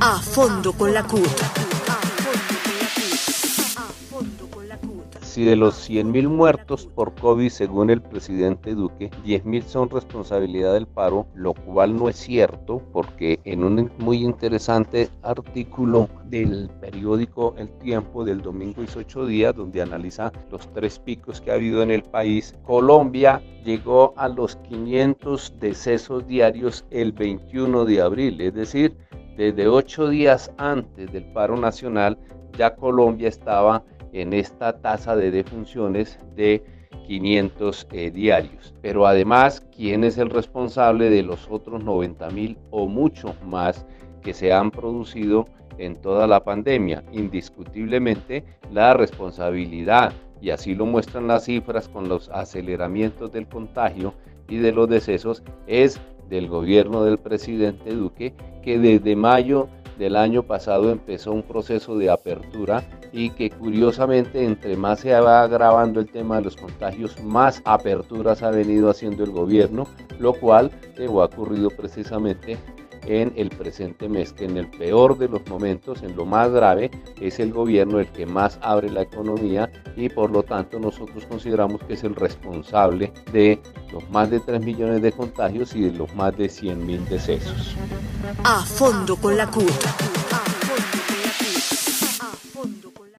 A fondo con la CUT. Si de los 100.000 muertos por COVID, según el presidente Duque, 10.000 son responsabilidad del paro, lo cual no es cierto, porque en un muy interesante artículo del periódico El Tiempo del domingo 18 días, donde analiza los tres picos que ha habido en el país, Colombia llegó a los 500 decesos diarios el 21 de abril, es decir, desde ocho días antes del paro nacional, ya Colombia estaba en esta tasa de defunciones de 500 eh, diarios. Pero además, ¿quién es el responsable de los otros 90 mil o mucho más que se han producido en toda la pandemia? Indiscutiblemente, la responsabilidad, y así lo muestran las cifras con los aceleramientos del contagio y de los decesos, es del gobierno del presidente Duque, que desde mayo del año pasado empezó un proceso de apertura y que curiosamente entre más se va agravando el tema de los contagios, más aperturas ha venido haciendo el gobierno, lo cual ha ocurrido precisamente en el presente mes, que en el peor de los momentos, en lo más grave, es el gobierno el que más abre la economía y por lo tanto nosotros consideramos que es el responsable de los más de 3 millones de contagios y de los más de 100 mil decesos. A fondo con la CUT.